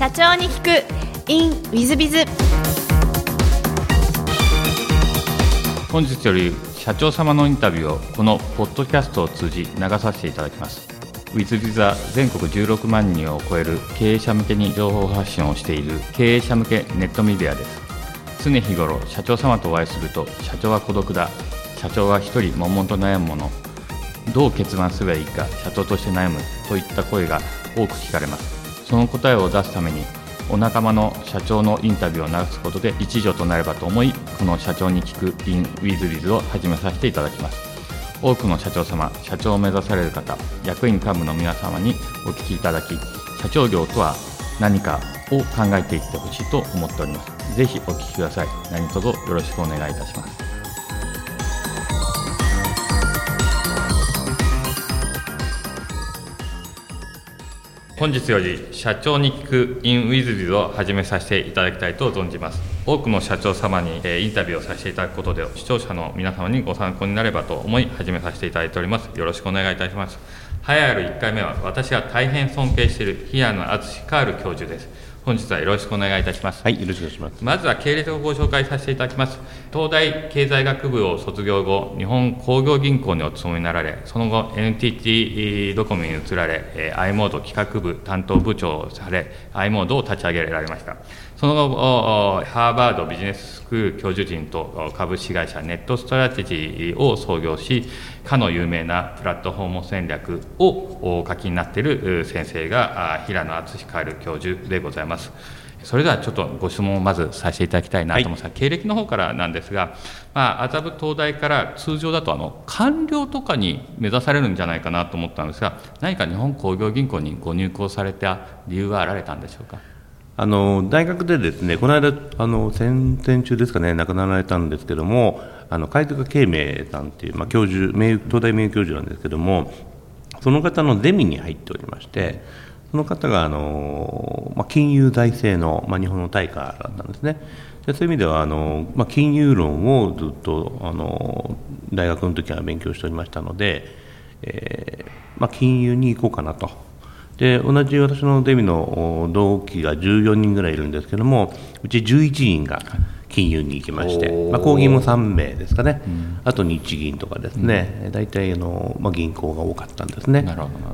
社長に聞く。In ウィズビズ本日より社長様のインタビューをこのポッドキャストを通じ流させていただきます。ウィズビザ全国16万人を超える経営者向けに情報発信をしている経営者向けネットメディアです。常日頃社長様とお会いすると社長は孤独だ。社長は一人悶々と悩むもの。どう決断すればいいか社長として悩むといった声が多く聞かれます。その答えを出すためにお仲間の社長のインタビューを流すことで一助となればと思いこの社長に聞く in ウィズ w ズを始めさせていただきます。多くの社長様社長を目指される方役員幹部の皆様にお聞きいただき社長業とは何かを考えていってほしいと思っております。ぜひお聞きください。何卒よろしくお願いいたします。本日より社長に聞く in ウィズビズを始めさせていただきたいと存じます。多くの社長様にインタビューをさせていただくことで視聴者の皆様にご参考になればと思い始めさせていただいております。よろしくお願いいたします。栄えある1回目は私が大変尊敬している平野敦カール教授です。本日はよろしくお願いいたします。はい、よろしくお願いします。まずは系列をご紹介させていただきます。東大経済学部を卒業後、日本工業銀行にお勤めになられ、その後 NTT ドコモに移られ、i モード企画部担当部長をされ、i モードを立ち上げられました。その後、ハーバードビジネススクール教授陣と株式会社ネットストラテジーを創業し、かの有名なプラットフォーム戦略をお書きになっている先生が平野敦カール教授でございます。それではちょっとご質問をまずさせていただきたいなと思います、はい、経歴の方からなんですが、まあ、麻布東大から通常だとあの官僚とかに目指されるんじゃないかなと思ったんですが何か日本工業銀行にご入行された理由はあられたんでしょうか？あの大学でですねこの間あの先々中ですかね亡くなられたんですけどもあの貝塚慶明さんっていう、まあ、教授名東大名誉教授なんですけどもその方のゼミに入っておりましてその方があの、まあ、金融財政の、まあ、日本の大家だったんですね。でそういう意味ではあの、まあ、金融論をずっとあの大学の時は勉強しておりましたので、えーまあ、金融に行こうかなと。で同じ私のゼミの同期が14人ぐらいいるんですけどもうち11人が金融に行きまして、まあ、公銀も3名ですかね、うん、あと日銀とかですね、うん、大体あの、まあ、銀行が多かったんですね、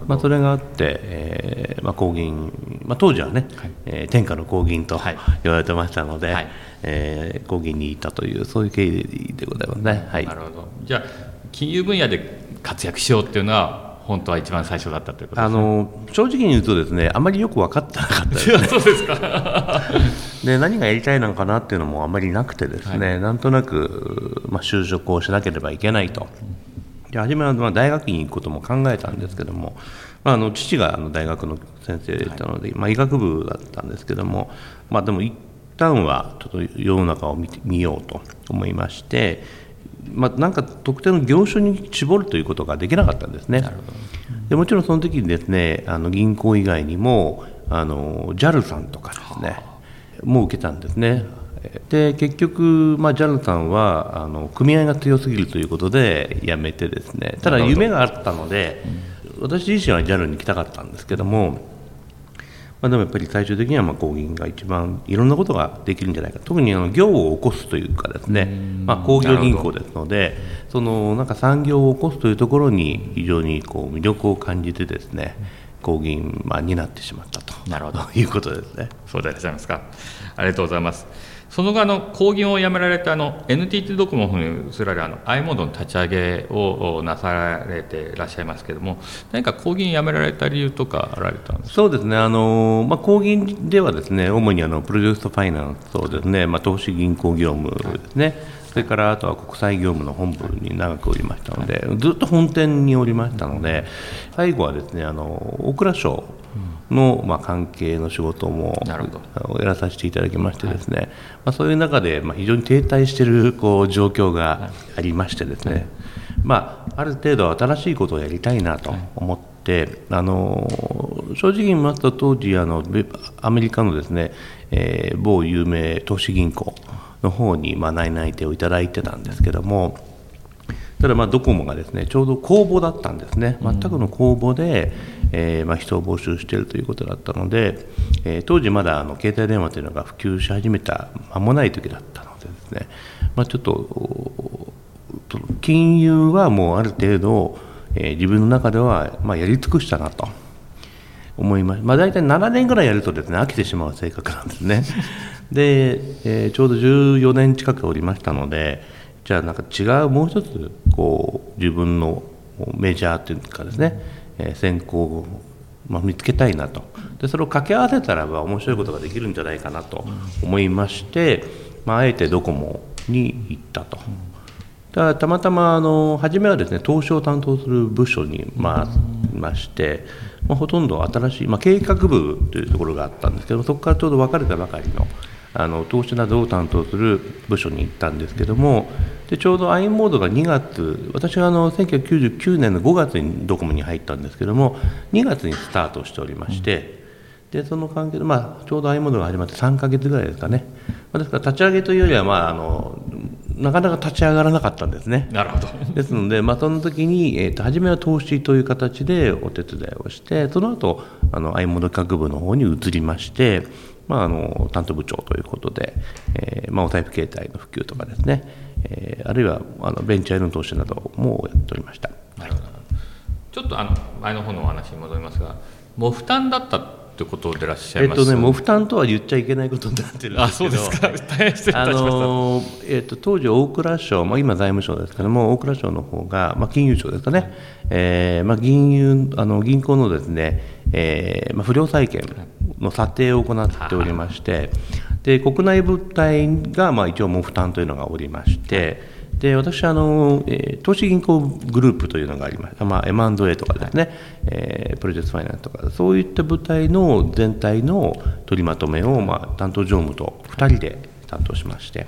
まあ、それがあって、えーまあ、公銀、まあ、当時はね、はい、えー、天下の公銀と言われてましたので、はい、えー、公銀にいたというそういう経緯でございますね。はい、なるほど。じゃあ金融分野で活躍しようっていうのは本当は一番最初だったということね、あの正直に言うとですねあまりよく分かってなかったです、ね、そうですか。で何がやりたいのかなっていうのもあまりなくてですね、はい、なんとなく、まあ、就職をしなければいけないと。で初めはまあ大学院に行くことも考えたんですけども、まあ、あの父があの大学の先生でしたので、はい、まあ、医学部だったんですけども、まあ、でも一旦はちょっと世の中を見てみようと思いまして、まあ、なんか特定の業種に絞るということができなかったんですね。でもちろんその時にですねあの銀行以外にもあの JAL さんとかですね、もう受けたんですね。で結局、まあ、JAL さんはあの組合が強すぎるということで辞めてですね。ただ夢があったので、私自身は JAL に来たかったんですけどもまあ、でもやっぱり最終的にはまあ公銀が一番いろんなことができるんじゃないか。特にあの業を起こすというかですね、まあ、工業銀行ですのでそのなんか産業を起こすというところに非常にこう魅力を感じてですね公銀、まあ、になってしまったと。なるほど。いうことですね。そうでいらっしゃいますか。ありがとうございます。その後あの公銀を辞められたあの NTT ドコモに移られあの i モードの立ち上げをなされていらっしゃいますけれども何か公銀辞められた理由とかあられたんですそうですね。あの、まあ、公銀ではですね主にあのプロジェクトファイナンスとですね、まあ、投資銀行業務ですね、はいそれからあとは国際業務の本部に長くおりましたので、ずっと本店におりましたので、最後はですねあの大蔵省の、まあ、関係の仕事もやらさせていただきましてですね、はい、まあ、そういう中で、まあ、非常に停滞しているこう状況がありましてですね、はい、まあ、ある程度新しいことをやりたいなと思って、あの正直に言いますと当時あのアメリカのですね、えー、某有名投資銀行の方に、まあ、内々定をいただいてたんですけどもただまあドコモがですねちょうど公募だったんですね。全くの公募で、えーまあ、人を募集しているということだったので、えー当時まだあの携帯電話というのが普及し始めた間もない時だったのでですね、まあ、ちょっとお金融はもうある程度、えー自分の中では、まあ、やり尽くしたなと。思います、まあ、大体7年ぐらいやるとですね飽きてしまう性格なんですね。で、えーちょうど14年近くおりましたのでじゃあなんか違うもう一つこう自分のメジャーというかですね、えー専攻を、まあ、見つけたいなとでそれを掛け合わせたらば面白いことができるんじゃないかなと思いまして、まあ、えてドコモに行ったと。ただたまたまあの初めはですね投資を担当する部署にまいまして、まあ、ほとんど新しい、まあ、計画部というところがあったんですけどそこからちょうど分かれたばかりのあの投資などを担当する部署に行ったんですけどもでちょうど i モードが2月私があの1999年の5月にドコモに入ったんですけども2月にスタートしておりまして、でその関係で、まあ、ちょうど i モードが始まって3か月ぐらいですかね、まあですから立ち上げというよりは、まあ、あのなかなか立ち上がらなかったんですね。なるほどですので、まあ、その時に、えー、と初めは投資という形でお手伝いをしてその後あの i モード学部の方に移りまして、まあ、あの担当部長ということで、えーまあ、お財布形態の普及とかですね、えーあるいはあのベンチャーへの投資などもやっておりました。なるほどちょっとあの前の方のお話に戻りますがもう負担だったってことでいらっしゃいます。えっとね、もう負担とは言っちゃいけないことになってるんですけどあのーえっと当時、大蔵省、まあ、今、財務省ですけども、大蔵省の方が、まあ、金融庁ですかね、えーまあ、銀融あの銀行のですね、えーまあ、不良債権の査定を行っておりまして、で国内部隊が、まあ、一応、もう負担というのがおりまして、で私あの、えー投資銀行グループというのがありまして、まあ、M&A とかですね、えープロジェクトファイナンスとか、そういった部隊の全体の取りまとめを、まあ、担当常務と2人で担当しまして、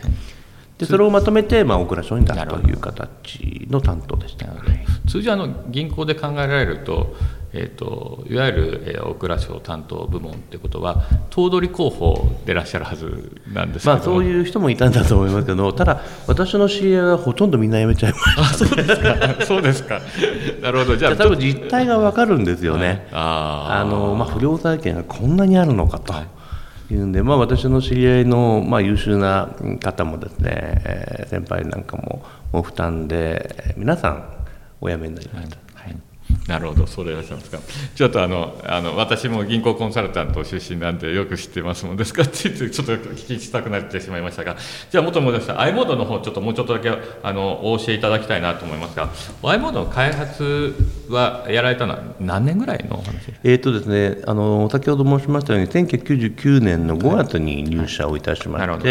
でそれをまとめて、まあ、大蔵省に出すという形の担当でした。通常あの銀行で考えられると,、えー、といわゆる、えー大蔵省担当部門ってことは頭取候補でいらっしゃるはずなんですけど、まあ、そういう人もいたんだと思いますけど、ただ、私の知り合いはほとんどみんな辞めちゃいました。あそうですか。そうですか。なるほど。じゃあ多分実態が分かるんですよね。ああのまあ、不良債権がこんなにあるのかと。い。うんで、まあ、私の知り合いの、まあ、優秀な方もですね、えー先輩なんかももう負担でえー皆さんお辞めになりました。はいなるほど、そうでいらっしゃいますか。ちょっとあの、あの、私も銀行コンサルタント出身なんで、よく知ってますもんですから、ついついちょっと聞きしたくなってしまいましたが。じゃあ、元に戻した i モードの方、ちょっともうちょっとだけ、あの、お教えいただきたいなと思いますが。i モードの開発はやられたのは、何年ぐらいの。えーとですね、あの先ほど申しましたように1999年の5月に入社をいたしまはいなる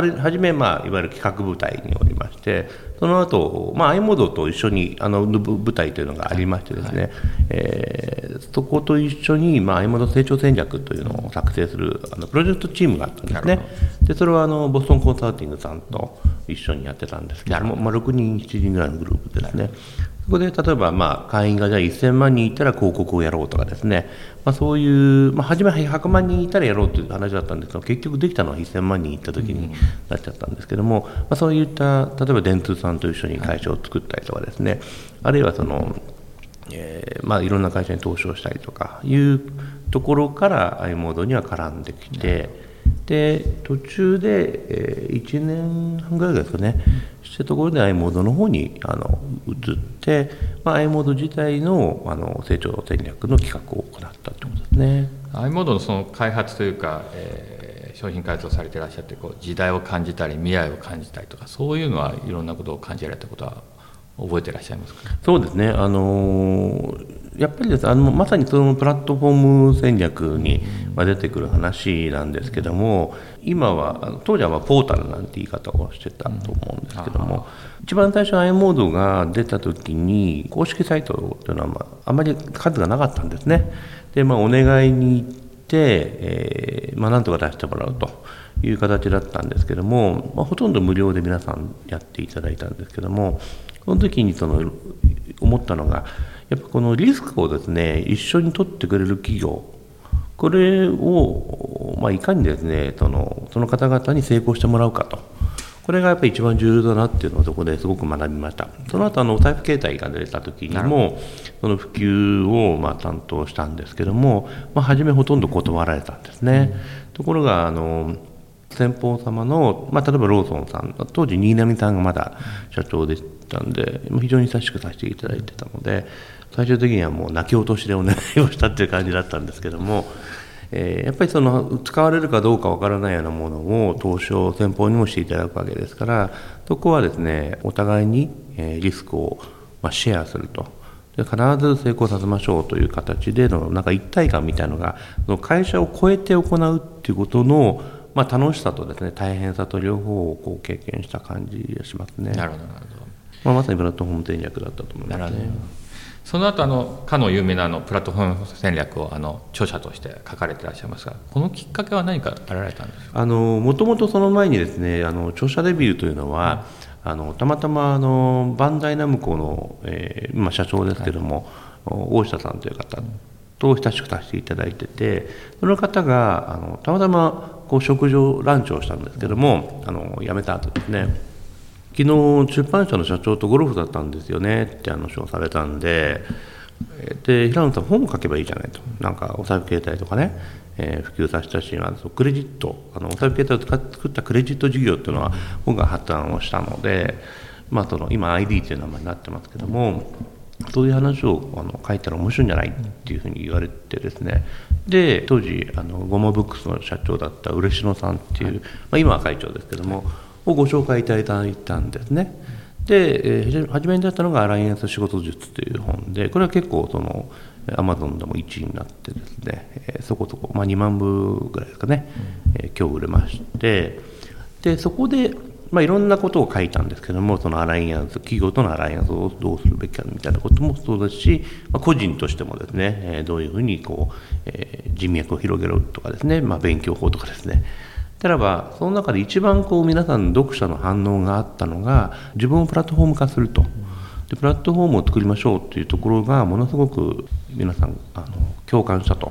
ほして、ある初め、まあ、いわゆる企画部隊におりましてその後、まあ i モードと一緒にあの部部隊というのがありましてですね、えーそこと一緒に、まあ、i モード成長戦略というのを作成するあのプロジェクトチームがあったんですね。でそれはあのボストンコンサルティングさんと一緒にやってたんですけども、まあ、6人7人ぐらいのグループですねそこで例えば、まあ、会員がじゃあ1000万人いたら広告をやろうとかですね、まあ、そういう、まあ、初めは100万人いたらやろうという話だったんですけど、結局できたのは1000万人いった時になっちゃったんですけども、まあ、そういった、例えば電通さんと一緒に会社を作ったりとかですね、あるいはその、えーまあ、いろんな会社に投資をしたりとかいうところから i モードには絡んできて、で途中で、え1年半ぐらいですかね、したところで i モードの方にあの移って、まあ、i モード自体のあの成長戦略の企画を行ったということですね。i モードのその開発というか、えー商品開発をされていらっしゃって、こう時代を感じたり、未来を感じたりとか、そういうのはいろんなことを感じられたことは覚えていらっしゃいますか？そうですね、あのーやっぱりですあのまさにそのプラットフォーム戦略にまあ出てくる話なんですけども、今は、当時はまあポータルなんて言い方をしてたと思うんですけども、一番最初、i モードが出た時に、公式サイトというのは、まあ、あまり数がなかったんですね。で、まあ、お願いに行って、えーまあ、なんとか出してもらうという形だったんですけども、まあ、ほとんど無料で皆さんやっていただいたんですけども、その時にその思ったのが、やっぱこのリスクをですね一緒に取ってくれる企業、これを、まあ、いかにですねそのその方々に成功してもらうかと、これがやっぱり一番重要だなっていうのをそこですごく学びました。その後あのお財布携帯が出た時にもその普及をまあ担当したんですけども、まあ、初めほとんど断られたんですね、うん、ところがあの先方様の、まあ、例えばローソンさん当時新浪さんがまだ社長でしたんで非常に親しくさせていただいてたので最終的にはもう泣き落としでお願いをしたっていう感じだったんですけども、えー、やっぱりその使われるかどうかわからないようなものを投資を先方にもしていただくわけですからそこはですねお互いにリスクをシェアすると。で必ず成功させましょうという形でのなんか一体感みたいなのが会社を超えて行うっていうことのまあ、楽しさとですね大変さと両方をこう経験した感じがしますね。なるほど。まあ、まさにプラットフォーム戦略だったと思いますね。その後あのかの有名なあのプラットフォーム戦略をあの著者として書かれていらっしゃいますがこのきっかけは何かあられたんですか？あのもともとその前にですねあの著者デビューというのは、うん、あのたまたまあのバンダイナムコの、えー、今社長ですけども、はい、大下さんという方と親しくさせていただいててその方があのたまたまこう食事ランチをしたんですけどもあの辞めた後ですね昨日出版社の社長とゴルフだったんですよねって話をされたんでで平野さん本を書けばいいじゃないと。なんかお財布携帯とかね、えー、普及させたしクレジットあのお財布携帯を使って作ったクレジット事業っていうのは僕が発案をしたので、まあ、その今 ID っていう名前になってますけどもそういう話をあの書いたら面白いんじゃないっていうふうに言われてですね。で当時あのゴマブックスの社長だった嬉野さんっていう、はい、まあ、今は会長ですけどもをご紹介いただいたんですね。で、えー、初めに出したのが「アライアンス仕事術」という本でこれは結構そのアマゾンでも1位になってですね、えー、そこそこ、まあ、2万部ぐらいですかね、えー、今日売れましてでそこでまあ、いろんなことを書いたんですけどもそのアライアンス企業とのアライアンスをどうするべきかみたいなこともそうですし、まあ、個人としてもですね、えー、どういうふうにこう、えー、人脈を広げるとかですね、まあ、勉強法とかですねたらばその中で一番こう皆さん読者の反応があったのが自分をプラットフォーム化すると。でプラットフォームを作りましょうというところがものすごく皆さんあの共感したとっ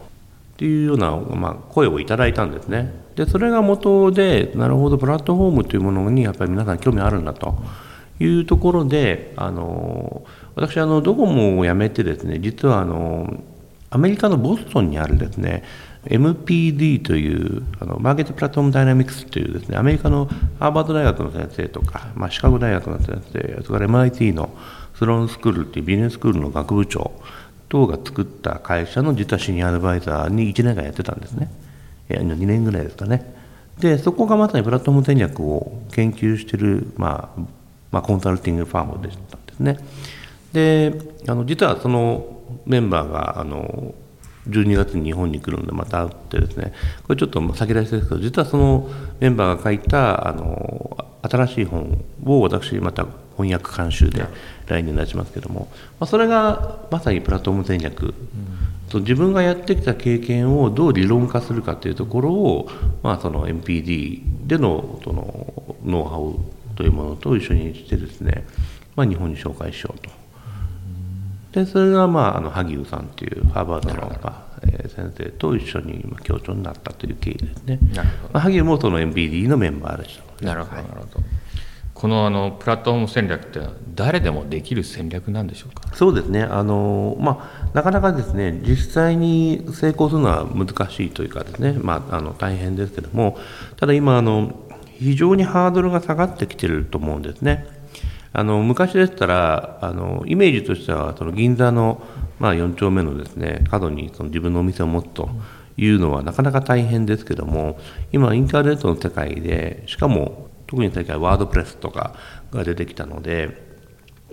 ていうような、まあ、声をいただいたんですね。でそれが元でなるほどプラットフォームというものにやっぱり皆さん興味あるんだというところであの私あのドコモを辞めてですね実はあのアメリカのボストンにあるですね MPD というあのマーケットプラットフォームダイナミクスというですねアメリカのハーバード大学の先生とか、まあ、シカゴ大学の先生それから MIT のスローンスクールっていうビジネススクールの学部長等が作った会社の実はシニアアドバイザーに1年間やってたんですね。2年ぐらいですかねでそこがまさにプラットフォーム戦略を研究している、まあ、まあコンサルティングファームでしたんですねであの実はそのメンバーがあの12月に日本に来るのでまた会ってですね。これちょっと先出しですけど実はそのメンバーが書いたあの新しい本を私また翻訳監修で来年出しますけども、まあ、それがまさにプラットフォーム戦略、うん。と自分がやってきた経験をどう理論化するかというところを、まあ、その MPD でのそのノウハウというものと一緒にしてですね、まあ、日本に紹介しようと。でそれが、まあ、あの萩生さんというハーバードの、まあえー、先生と一緒に協調になったという経緯ですね。まあ、萩生もその MPD のメンバーでした、なるほどなるほど。このあのプラットフォーム戦略って誰でもできる戦略なんでしょうか？そうですね。あの、まあ、なかなかですね実際に成功するのは難しいというかですね、まあ、あの大変ですけども。ただ今あの非常にハードルが下がってきてると思うんですね。あの昔でしたらあのイメージとしてはその銀座の、まあ、4丁目のですね角にその自分のお店を持つというのはなかなか大変ですけども今インターネットの世界でしかも特に最近はワードプレスとかが出てきたので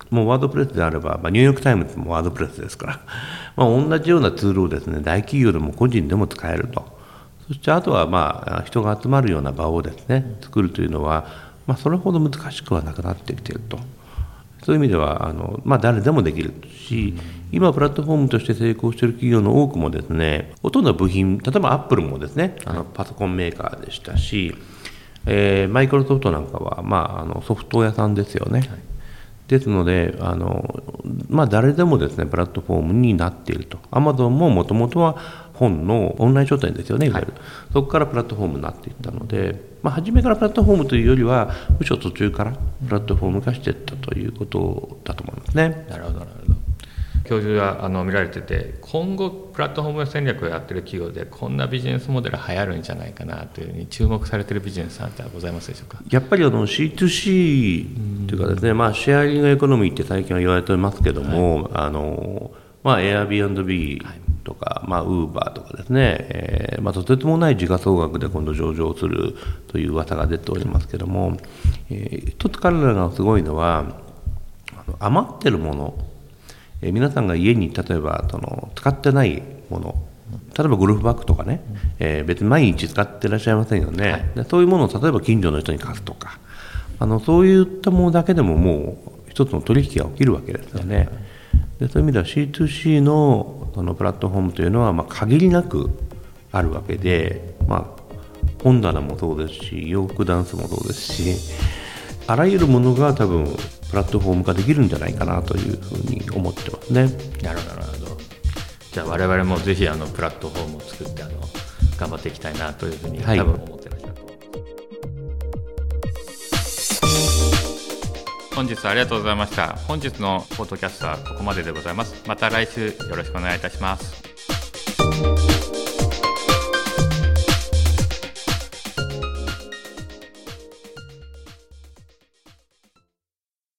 もうワードプレスであれば、まあ、ニューヨーク・タイムズもワードプレスですから、まあ、同じようなツールをですね大企業でも個人でも使えると。そしてあとはまあ人が集まるような場をですね作るというのは、まあ、それほど難しくはなくなってきていると。そういう意味ではあの、まあ、誰でもできるし今プラットフォームとして成功している企業の多くもですねほとんど部品例えばアップルもですねあのパソコンメーカーでしたし、えー、マイクロソフトなんかは、まあ、あのソフト屋さんですよね。はい、ですのであの、まあ、誰でもですねプラットフォームになっていると。アマゾンももともとは本のオンライン書店ですよね、いわゆる、そこからプラットフォームになっていったので、まあ、初めからプラットフォームというよりは、むしろ途中からプラットフォーム化していったということだと思いますね。なるほどなるほど。教授はあの見られてて今後プラットフォーム戦略をやってる企業でこんなビジネスモデル流行るんじゃないかなというふうに注目されてるビジネスなんてございますでしょうか？やっぱりあの C2C というかですね、まあ、シェアリングエコノミーって最近は言われてますけども、はい、あのまあ、Airbnb とか、まあ、Uber とかですね、えーまあ、とてつもない時価総額で今度上場するという噂が出ておりますけども、えー、一つ彼らがすごいのは余ってるもの、えー、皆さんが家に例えばその使ってないもの例えばゴルフバッグとかね、えー、別に毎日使ってらっしゃいませんよね、はい、そういうものを例えば近所の人に貸すとか。あのそういったものだけでももう一つの取引が起きるわけですよね。はいでそういう意味では C2C のそのプラットフォームというのはまあ限りなくあるわけで、まあ、本棚もそうですし洋服ダンスもそうですしあらゆるものが多分プラットフォーム化できるんじゃないかなというふうに思ってますね。なるほどなるほど。じゃあ我々もぜひあのプラットフォームを作ってあの頑張っていきたいなというふうに、多分思ってらっしゃると思い本日はありがとうございました。本日のポッドキャストはここまででございます。また来週よろしくお願いいたします。